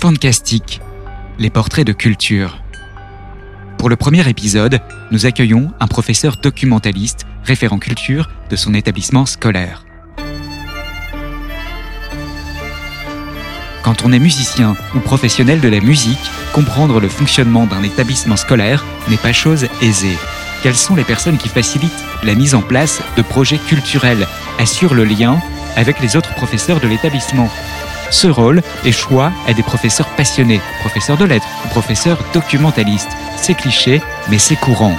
Fantastique, les portraits de culture. Pour le premier épisode, nous accueillons un professeur documentaliste, référent culture de son établissement scolaire. Quand on est musicien ou professionnel de la musique, comprendre le fonctionnement d'un établissement scolaire n'est pas chose aisée. Quelles sont les personnes qui facilitent la mise en place de projets culturels, assurent le lien avec les autres professeurs de l'établissement ce rôle échoua à des professeurs passionnés, professeurs de lettres ou professeurs documentalistes. C'est cliché, mais c'est courant.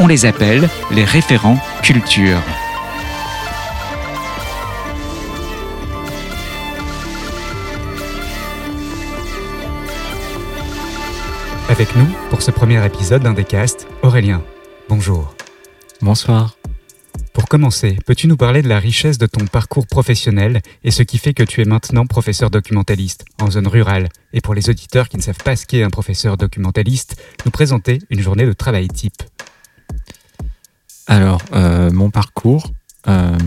On les appelle les référents culture. Avec nous, pour ce premier épisode d'un des casts, Aurélien. Bonjour. Bonsoir. Pour commencer, peux-tu nous parler de la richesse de ton parcours professionnel et ce qui fait que tu es maintenant professeur documentaliste en zone rurale? Et pour les auditeurs qui ne savent pas ce qu'est un professeur documentaliste, nous présenter une journée de travail type. Alors, euh, mon parcours. Euh,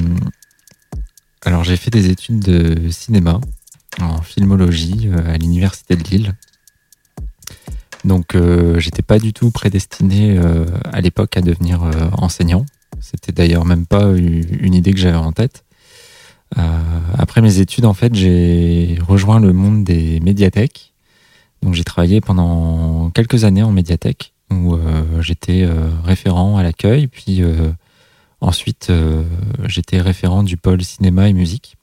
alors, j'ai fait des études de cinéma en filmologie euh, à l'université de Lille. Donc, j'étais pas du tout prédestiné à l'époque à devenir enseignant. C'était d'ailleurs même pas une idée que j'avais en tête. Euh, après mes études, en fait, j'ai rejoint le monde des médiathèques. Donc j'ai travaillé pendant quelques années en médiathèque où euh, j'étais euh, référent à l'accueil, puis ensuite j'étais référent du pôle cinéma et musique.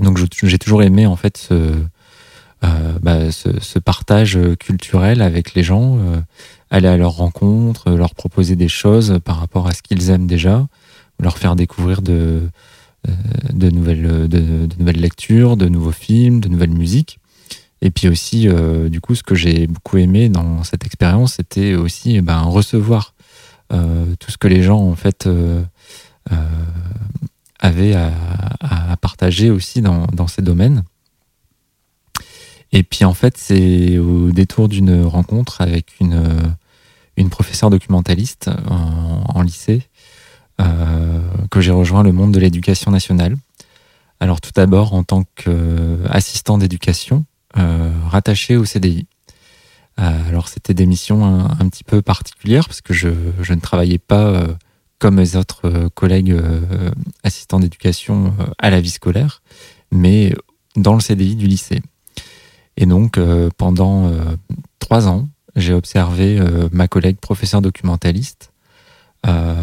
Donc j'ai toujours aimé en fait ce, bah, ce, ce, partage culturel avec les gens aller à leur rencontre, leur proposer des choses par rapport à ce qu'ils aiment déjà, leur faire découvrir de, euh, nouvelles, lectures, de nouveaux films, de nouvelles musiques. Et puis aussi, euh, du coup, ce que j'ai beaucoup aimé dans cette expérience, c'était aussi eh ben, recevoir euh, tout ce que les gens, en fait, avaient à, partager aussi dans ces domaines. Et puis en fait, c'est au détour d'une rencontre avec une, une professeure documentaliste en, lycée, euh, que j'ai rejoint le monde de l'éducation nationale. Alors tout d'abord en tant qu'assistant d'éducation euh, rattaché au CDI. Euh, alors c'était des missions un, petit peu particulières parce que je, ne travaillais pas comme mes autres collègues assistants d'éducation à la vie scolaire, mais dans le CDI du lycée. Et donc pendant trois ans, j'ai observé euh, ma collègue professeur documentaliste euh,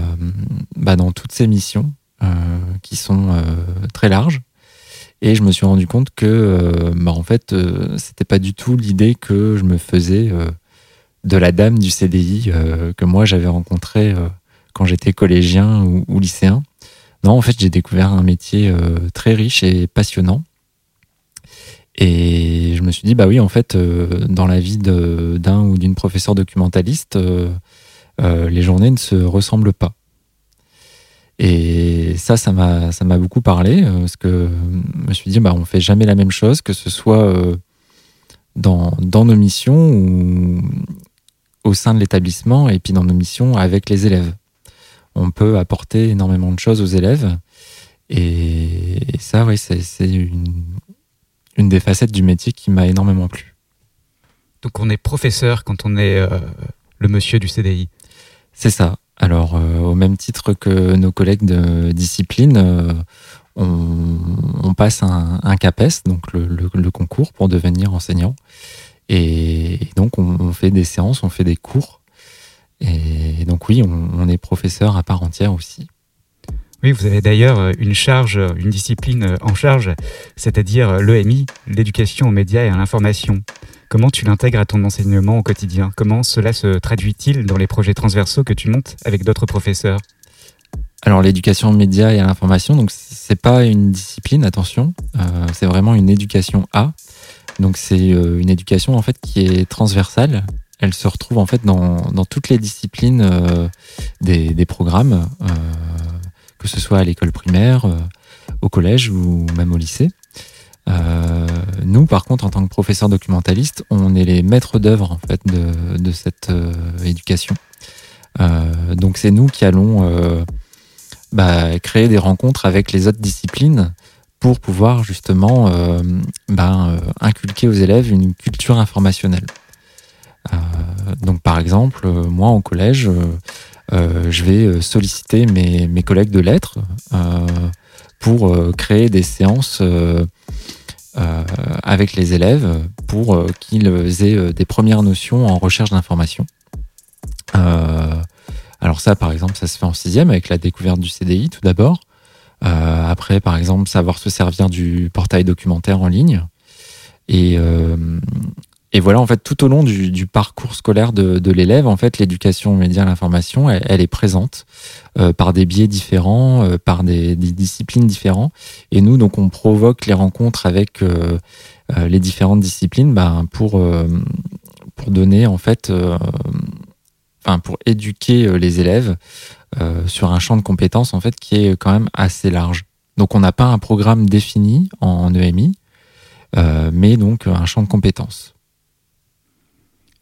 bah, dans toutes ses missions euh, qui sont très larges. Et je me suis rendu compte que, bah, en fait, c'était pas du tout l'idée que je me faisais de la dame du CDI que moi j'avais rencontré quand j'étais collégien ou, ou, lycéen. Non, en fait, j'ai découvert un métier très riche et passionnant et je me suis dit, bah oui, en fait, euh, dans la vie d'un ou d'une professeure documentaliste, euh, euh, les journées ne se ressemblent pas. Et ça, ça m'a, beaucoup parlé, parce que je me suis dit, bah, on fait jamais la même chose, que ce soit dans, dans nos missions ou au sein de l'établissement, et puis dans nos missions avec les élèves. On peut apporter énormément de choses aux élèves. Et ça, oui, c'est une, une des facettes du métier qui m'a énormément plu. Donc on est professeur quand on est euh, le monsieur du CDI C'est ça. Alors euh, au même titre que nos collègues de discipline, euh, on, passe un, CAPES, donc le, concours pour devenir enseignant. Et, donc on, fait des séances, on fait des cours. Et donc oui, on est professeur à part entière aussi. Oui, vous avez d'ailleurs euh, une charge, une discipline euh, en charge, c'est-à-dire euh, l'EMI, l'éducation aux médias et à l'information. Comment tu l'intègres à ton enseignement au quotidien? Comment cela se traduit-il dans les projets transversaux que tu montes avec d'autres professeurs? Alors l'éducation aux médias et à l'information, donc c'est pas une discipline, attention, c'est vraiment une éducation à. Donc c'est une éducation en fait qui est transversale. Elle se retrouve en fait dans, dans toutes les disciplines des, des, programmes que ce soit à l'école primaire, euh, au collège ou même au lycée. Euh, nous, par contre, en tant que professeurs documentalistes, on est les maîtres d'œuvre en fait de, cette euh, éducation. donc c'est nous qui allons bah, créer des rencontres avec les autres disciplines pour pouvoir justement ben, inculquer aux élèves une culture informationnelle. donc par exemple, moi en collège, je vais solliciter mes, collègues de lettres pour créer des séances euh, avec les élèves pour euh, qu'ils aient euh, des premières notions en recherche d'information. alors ça, par exemple, ça se fait en sixième avec la découverte du CDI tout d'abord. après, par exemple, savoir se servir du portail documentaire en ligne. Et, et voilà, en fait, tout au long du, parcours scolaire de, l'élève, en fait, l'éducation aux médias, l'information, elle, est présente euh, par des biais différents, euh, par des, disciplines différentes. Et nous, donc, on provoque les rencontres avec euh, les différentes disciplines ben, pour, pour donner, en fait, enfin, pour éduquer les élèves sur un champ de compétences, en fait, qui est quand même assez large. Donc, on n'a pas un programme défini en EMI, mais donc un champ de compétences.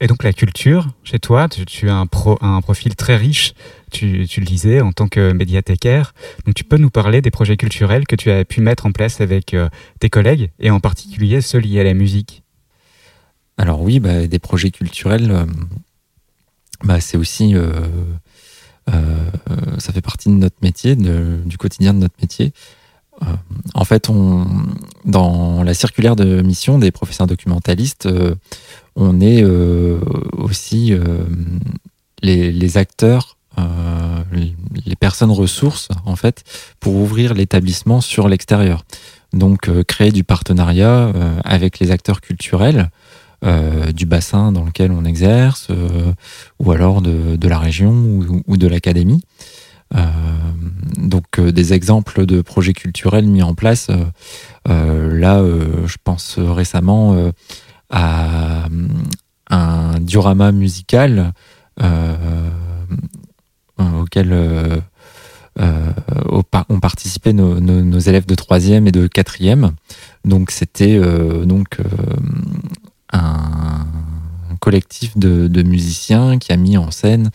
Et donc la culture, chez toi, tu, as un, pro, un, profil très riche, tu, le disais, en tant que médiathécaire. Donc tu peux nous parler des projets culturels que tu as pu mettre en place avec euh, tes collègues, et en particulier ceux liés à la musique? Alors oui, bah, des projets culturels, euh, bah, c'est aussi... Euh, ça fait partie de notre métier, du quotidien de notre métier. en fait, dans la circulaire de mission des professeurs documentalistes, on est euh, aussi euh, les, acteurs, euh, les personnes ressources, en fait, pour ouvrir l'établissement sur l'extérieur. Donc, créer du partenariat avec les acteurs culturels. du bassin dans lequel on exerce, ou alors de, la région ou, de l'académie. donc des exemples de projets culturels mis en place. là, je pense récemment à un diorama musical euh, auquel euh, euh, ont participé nos, élèves de troisième et de quatrième. Donc c'était donc un collectif de, musiciens qui a mis en scène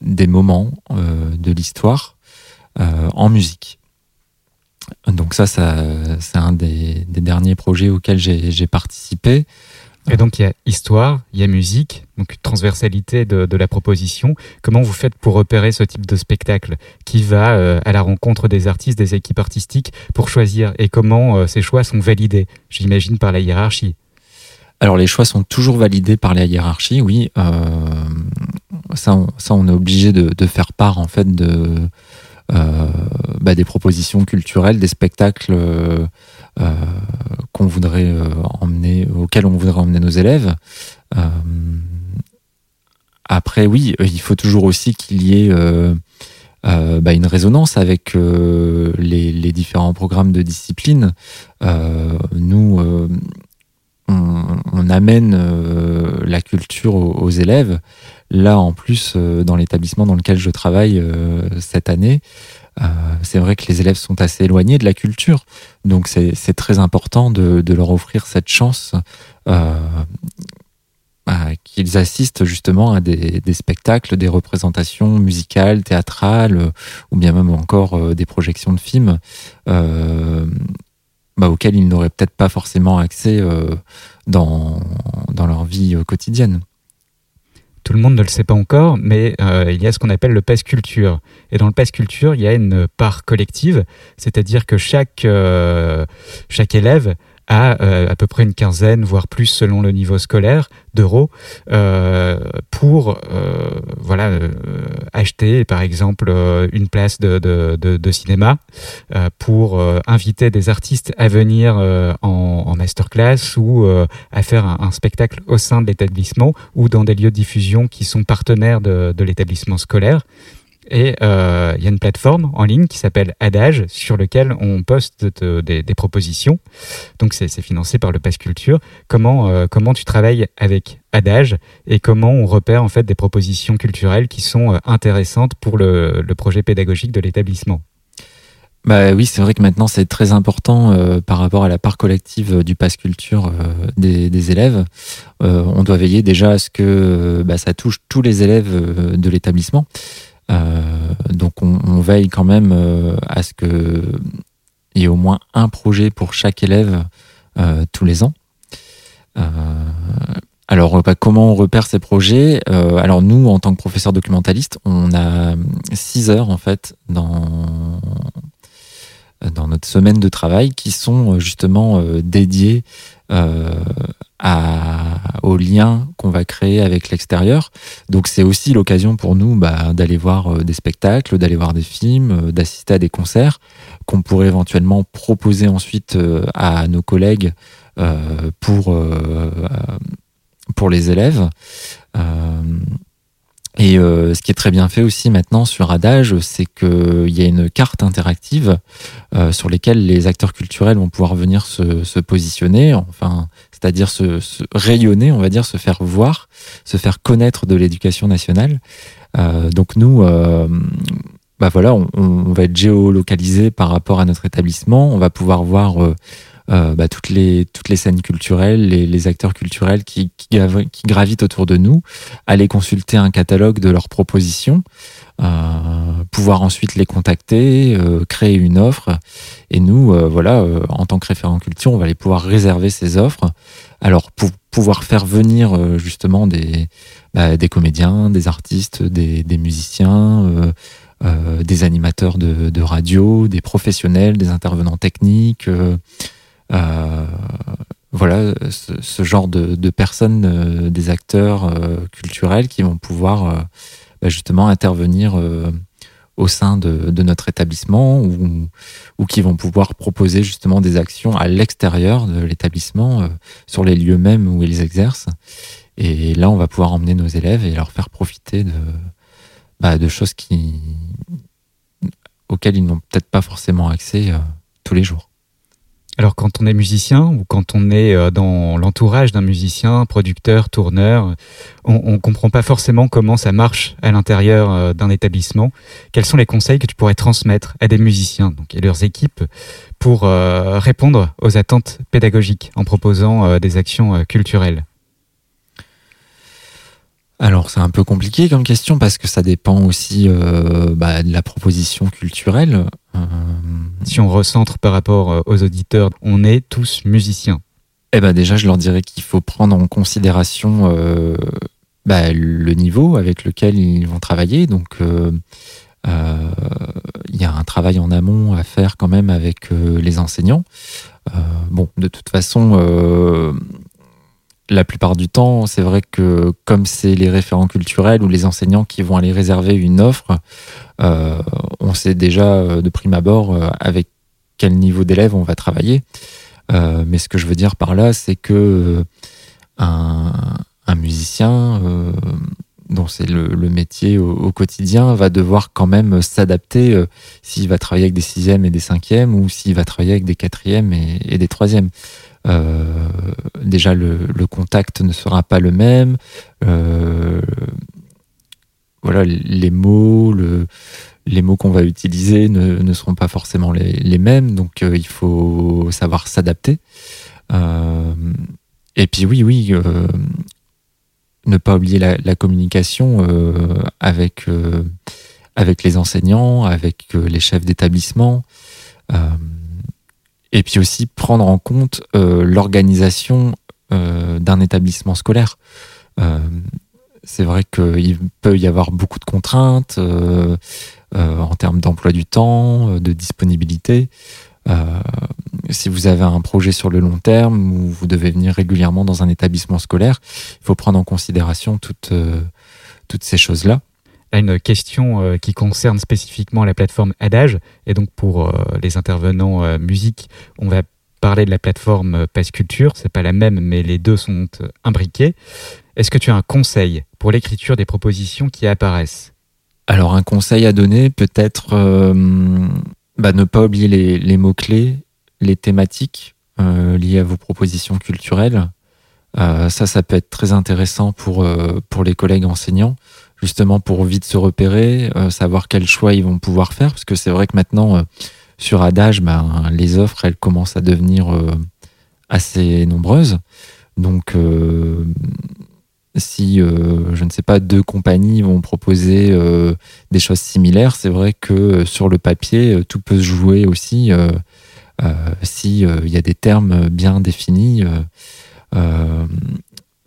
des moments de l'histoire en musique. Donc ça, ça c'est un des, derniers projets auxquels j'ai participé. Et donc il y a histoire, il y a musique, donc transversalité de, la proposition. Comment vous faites pour repérer ce type de spectacle qui va euh, à la rencontre des artistes, des équipes artistiques pour choisir? Et comment euh, ces choix sont validés J'imagine par la hiérarchie? Alors les choix sont toujours validés par la hiérarchie, oui. Euh, ça, on, ça, on est obligé de, de, faire part en fait de bah, des propositions culturelles, des spectacles euh, euh, qu'on voudrait emmener, auxquels on voudrait emmener nos élèves. après, oui, il faut toujours aussi qu'il y ait bah, une résonance avec les, différents programmes de discipline. nous, on, amène la culture aux élèves Là, en plus, euh, dans l'établissement dans lequel je travaille euh, cette année, euh, c'est vrai que les élèves sont assez éloignés de la culture. Donc, c'est très important de, leur offrir cette chance qu'ils assistent justement à des, spectacles, des représentations musicales, théâtrales, ou bien même encore des projections de films bah, auxquels ils n'auraient peut-être pas forcément accès dans leur vie quotidienne tout le monde ne le sait pas encore, mais euh, il y a ce qu'on appelle le pass culture. Et dans le pass culture, il y a une part collective, c'est-à-dire que chaque, euh, chaque élève à euh, à peu près une quinzaine, voire plus selon le niveau scolaire, d'euros euh, pour euh, voilà acheter par exemple une place de, de, cinéma, pour inviter des artistes à venir en, en, masterclass ou à faire un, un, spectacle au sein de l'établissement ou dans des lieux de diffusion qui sont partenaires de l'établissement scolaire. Et euh, il y a une plateforme en ligne qui s'appelle Adage sur lequel on poste des, propositions. Donc c'est financé par le Pass Culture. Comment, euh, comment tu travailles avec Adage et comment on repère en fait des propositions culturelles qui sont euh, intéressantes pour le, projet pédagogique de l'établissement? Bah oui, c'est vrai que maintenant c'est très important par rapport à la part collective du pass culture des, élèves. on doit veiller déjà à ce que bah, ça touche tous les élèves de l'établissement. Euh, donc on, veille quand même euh, à ce que il y au moins un projet pour chaque élève tous les ans. Alors, bah, comment on repère ces projets? Alors, nous, en tant que professeur documentaliste, on a six heures en fait dans notre semaine de travail qui sont justement dédiées à, aux liens va créer avec l'extérieur. Donc c'est aussi l'occasion pour nous bah, d'aller voir euh, des spectacles, d'aller voir des films, euh, d'assister à des concerts qu'on pourrait éventuellement proposer ensuite euh, à nos collègues pour, pour les élèves. Et euh, ce qui est très bien fait aussi maintenant sur Adage, c'est qu'il y a une carte interactive euh, sur lesquelles les acteurs culturels vont pouvoir venir se, se positionner, enfin, c'est-à-dire se, se, rayonner, on va dire, se faire voir, se faire connaître de l'éducation nationale. Euh, donc nous, euh, bah voilà, on, on, va être géolocalisé par rapport à notre établissement. On va pouvoir voir euh, euh, bah, toutes, les, toutes les scènes culturelles, les, les acteurs culturels qui, qui, qui, gravitent autour de nous, aller consulter un catalogue de leurs propositions, euh, pouvoir ensuite les contacter, euh, créer une offre. Et nous, euh, voilà, euh, en tant que référent culture, on va aller pouvoir réserver ces offres. Alors, pour pouvoir faire venir justement des, bah, des comédiens, des artistes, des, des musiciens, euh, des animateurs de, de, radio, des professionnels, des intervenants techniques, euh, euh, voilà, ce, ce, genre de, de personnes, euh, des acteurs euh, culturels qui vont pouvoir bah, justement intervenir au sein de, de, notre établissement ou, ou qui vont pouvoir proposer justement des actions à l'extérieur de l'établissement, euh, sur les lieux mêmes où ils exercent. Et là, on va pouvoir emmener nos élèves et leur faire profiter de, bah, de choses qui, auxquelles ils n'ont peut-être pas forcément accès euh, tous les jours. Alors quand on est musicien ou quand on est euh, dans l'entourage d'un musicien, producteur, tourneur, on ne comprend pas forcément comment ça marche à l'intérieur euh, d'un établissement. Quels sont les conseils que tu pourrais transmettre à des musiciens donc, et leurs équipes pour euh, répondre aux attentes pédagogiques en proposant des actions culturelles? Alors c'est un peu compliqué comme question parce que ça dépend aussi bah, de la proposition culturelle. Si on recentre par rapport euh, aux auditeurs, on est tous musiciens. Eh ben déjà je leur dirais qu'il faut prendre en considération euh, bah, le niveau avec lequel ils vont travailler. Donc euh, il y a un travail en amont à faire quand même avec les enseignants. bon de toute façon la plupart du temps, c'est vrai que comme c'est les référents culturels ou les enseignants qui vont aller réserver une offre, euh, on sait déjà euh, de prime abord euh, avec quel niveau d'élève on va travailler. Mais ce que je veux dire par là, c'est que un, musicien dont c'est le, métier au, quotidien va devoir quand même s'adapter s'il va travailler avec des sixièmes et des cinquièmes ou s'il va travailler avec des quatrièmes et des troisièmes. Euh, déjà le, le, contact ne sera pas le même. Euh, voilà, les mots, le, les mots qu'on va utiliser ne, ne, seront pas forcément les, les mêmes, donc euh, il faut savoir s'adapter. Euh, et puis oui, oui, euh, ne pas oublier la, la communication avec avec les enseignants, avec les chefs d'établissement. Euh, et puis aussi prendre en compte euh, l'organisation euh, d'un établissement scolaire. Euh, c'est vrai qu'il peut y avoir beaucoup de contraintes en termes d'emploi du temps, de disponibilité. si vous avez un projet sur le long terme où vous devez venir régulièrement dans un établissement scolaire, il faut prendre en considération toutes ces choses-là une question euh, qui concerne spécifiquement la plateforme Adage. Et donc, pour euh, les intervenants euh, musique, on va parler de la plateforme Passe Culture. C'est pas la même, mais les deux sont imbriqués. Est-ce que tu as un conseil pour l'écriture des propositions qui apparaissent? Alors, un conseil à donner, peut-être bah, ne pas oublier les, mots-clés, les thématiques liées à vos propositions culturelles. Ça, ça peut être très intéressant pour, pour les collègues enseignants justement pour vite se repérer, euh, savoir quel choix ils vont pouvoir faire, parce que c'est vrai que maintenant, euh, sur Adage, ben, les offres, elles commencent à devenir euh, assez nombreuses. Donc, si, je ne sais pas, deux compagnies vont proposer des choses similaires, c'est vrai que sur le papier, tout peut se jouer aussi si il y a des termes bien définis.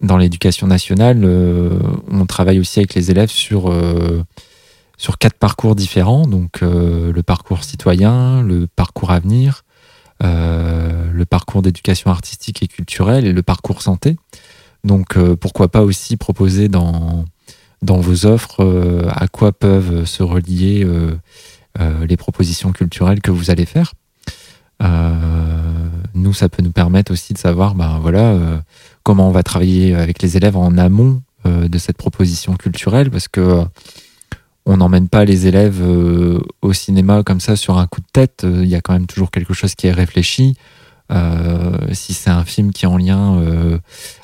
Dans l'éducation nationale, on travaille aussi avec les élèves sur sur quatre parcours différents, donc le parcours citoyen, le parcours avenir, euh, le parcours d'éducation artistique et culturelle et le parcours santé. Donc euh, pourquoi pas aussi proposer dans, dans vos offres euh, à quoi peuvent se relier les propositions culturelles que vous allez faire. Nous, ça peut nous permettre aussi de savoir ben, voilà, comment on va travailler avec les élèves en amont de cette proposition culturelle, parce que on n'emmène pas les élèves euh, au cinéma comme ça sur un coup de tête. Euh, il y a quand même toujours quelque chose qui est réfléchi. Euh, si c'est un film qui est en lien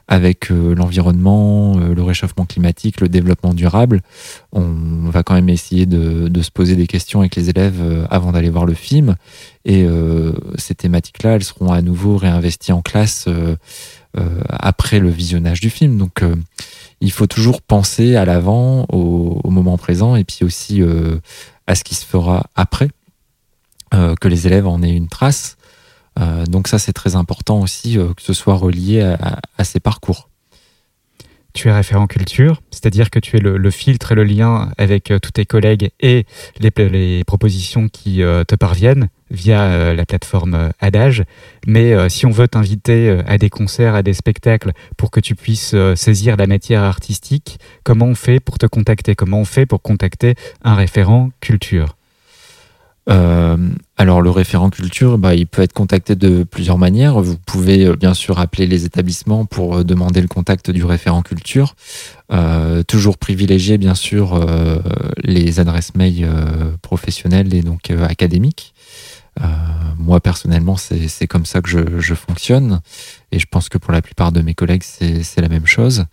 avec l'environnement, le réchauffement climatique, le développement durable, on va quand même essayer de, se poser des questions avec les élèves avant d'aller voir le film. Et ces thématiques-là, elles seront à nouveau réinvesties en classe après le visionnage du film. Donc il faut toujours penser à l'avant, au, moment présent, et puis aussi euh, à ce qui se fera après, euh, que les élèves en aient une trace. Euh, donc ça, c'est très important aussi que ce soit relié à ces parcours. Tu es référent culture, c'est-à-dire que tu es le, filtre et le lien avec euh, tous tes collègues et les, propositions qui euh, te parviennent via euh, la plateforme Adage. Mais si on veut t'inviter à des concerts, à des spectacles, pour que tu puisses saisir la matière artistique, comment on fait pour te contacter? Comment on fait pour contacter un référent culture? Euh, alors le référent culture, bah, il peut être contacté de plusieurs manières. Vous pouvez euh, bien sûr appeler les établissements pour euh, demander le contact du référent culture. Euh, toujours privilégier bien sûr les adresses mail professionnelles et donc académiques. Moi personnellement, c'est comme ça que je, je, fonctionne et je pense que pour la plupart de mes collègues, c'est la même chose.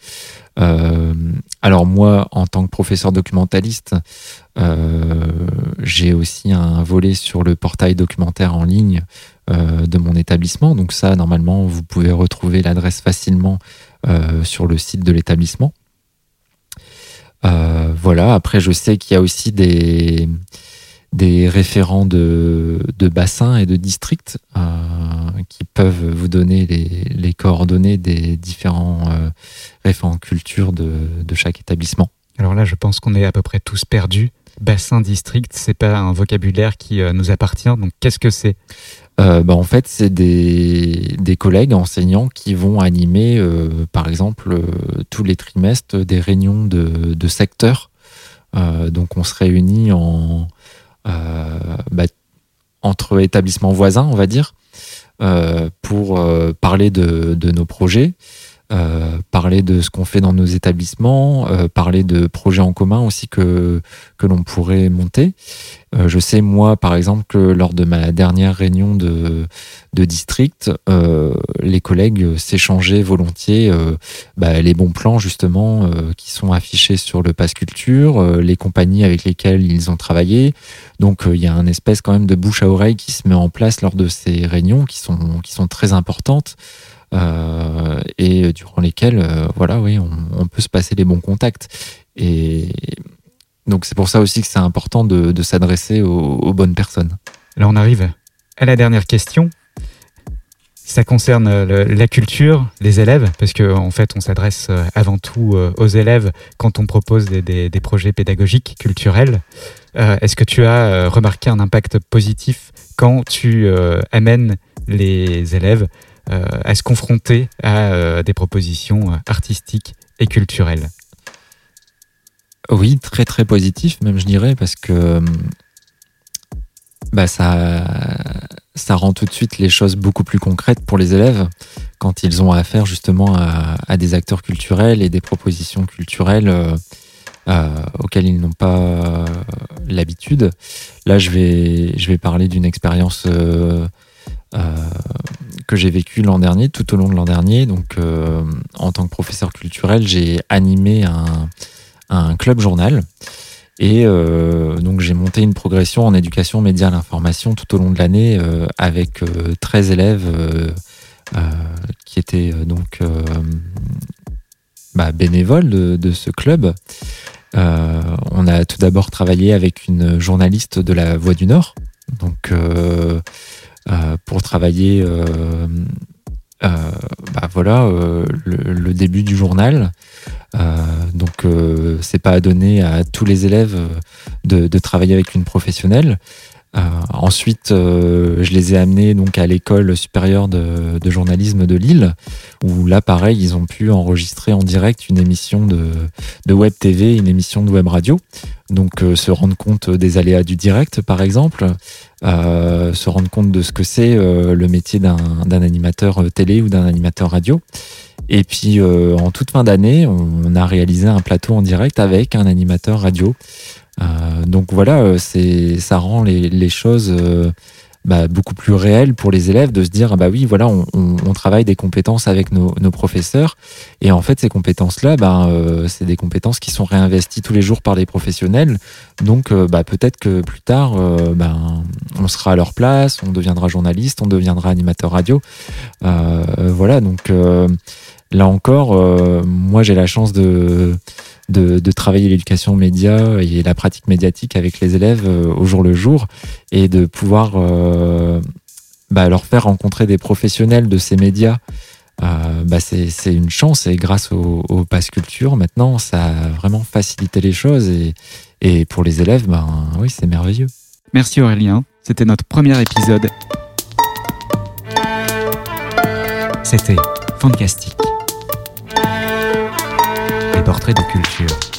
Euh, alors moi, en tant que professeur documentaliste, euh, j'ai aussi un volet sur le portail documentaire en ligne euh, de mon établissement. Donc ça, normalement, vous pouvez retrouver l'adresse facilement sur le site de l'établissement. voilà. Après, je sais qu'il y a aussi des des référents de, de bassins et de districts euh, qui peuvent vous donner les, les coordonnées des différents euh, référents culture de, de chaque établissement. Alors là, je pense qu'on est à peu près tous perdus. Bassin, district, c'est pas un vocabulaire qui euh, nous appartient. Donc, qu'est-ce que c'est? Euh, bah, en fait, c'est des, des, collègues enseignants qui vont animer, euh, par exemple, tous les trimestres, des réunions de, de secteurs. donc, on se réunit en, bah, entre établissements voisins, on va dire, euh, pour euh, parler de, nos projets, euh, parler de ce qu'on fait dans nos établissements, euh, parler de projets en commun aussi que, que l'on pourrait monter. Euh, je sais, moi, par exemple, que lors de ma dernière réunion de, de district, les collègues s'échangeaient volontiers bah, les bons plans, justement, qui sont affichés sur le Pass Culture, les compagnies avec lesquelles ils ont travaillé. Donc, il y a un espèce quand même de bouche à oreille qui se met en place lors de ces réunions qui sont, qui sont très importantes. Euh, et durant lesquels, euh, voilà, oui, on, peut se passer les bons contacts. Et donc c'est pour ça aussi que c'est important de, s'adresser aux, bonnes personnes. Là, on arrive à la dernière question. Ça concerne la culture, les élèves, parce qu'en en fait, on s'adresse euh, avant tout aux élèves quand on propose des, projets pédagogiques, culturels. Est-ce que tu as remarqué un impact positif quand tu amènes les élèves euh, à se confronter à euh, des propositions euh, artistiques et culturelles Oui, très très positif, même je dirais, parce que bah, ça, ça rend tout de suite les choses beaucoup plus concrètes pour les élèves quand ils ont affaire justement à, des acteurs culturels et des propositions culturelles auxquelles ils n'ont pas l'habitude. Là, je vais, je vais parler d'une expérience euh, que j'ai vécu l'an dernier, tout au long de l'an dernier. Donc, euh, en tant que professeur culturel, j'ai animé un, club journal. Et euh, donc, j'ai monté une progression en éducation média à l'information tout au long de l'année avec 13 élèves qui étaient donc bah, bénévoles de, de, ce club. on a tout d'abord travaillé avec une journaliste de la Voix du Nord. Donc, pour travailler bah voilà le, début du journal. donc c'est pas à donner à tous les élèves de, de travailler avec une professionnelle. Euh, ensuite, euh, je les ai amenés donc à l'école supérieure de, de, journalisme de Lille, où là, pareil, ils ont pu enregistrer en direct une émission de, de web TV, une émission de web radio. Donc, euh, se rendre compte des aléas du direct, par exemple, euh, se rendre compte de ce que c'est le métier d'un animateur télé ou d'un animateur radio. Et puis, en toute fin d'année, on a réalisé un plateau en direct avec un animateur radio euh, donc voilà, euh, c'est ça rend les, les choses euh, bah, beaucoup plus réelles pour les élèves de se dire ah bah oui voilà on, on, travaille des compétences avec nos, nos, professeurs. Et en fait ces compétences là bah, c'est des compétences qui sont réinvesties tous les jours par les professionnels. Donc bah, peut-être que plus tard bah, on sera à leur place on deviendra journaliste on deviendra animateur radio. Voilà donc là encore moi j'ai la chance de de, travailler l'éducation média et la pratique médiatique avec les élèves euh, au jour le jour et de pouvoir euh, bah, leur faire rencontrer des professionnels de ces médias. Euh, bah, c'est une chance et grâce au, au Pass Culture, maintenant, ça a vraiment facilité les choses et, et pour les élèves, ben oui, c'est merveilleux. Merci Aurélien, c'était notre premier épisode. C'était fantastique portrait de culture.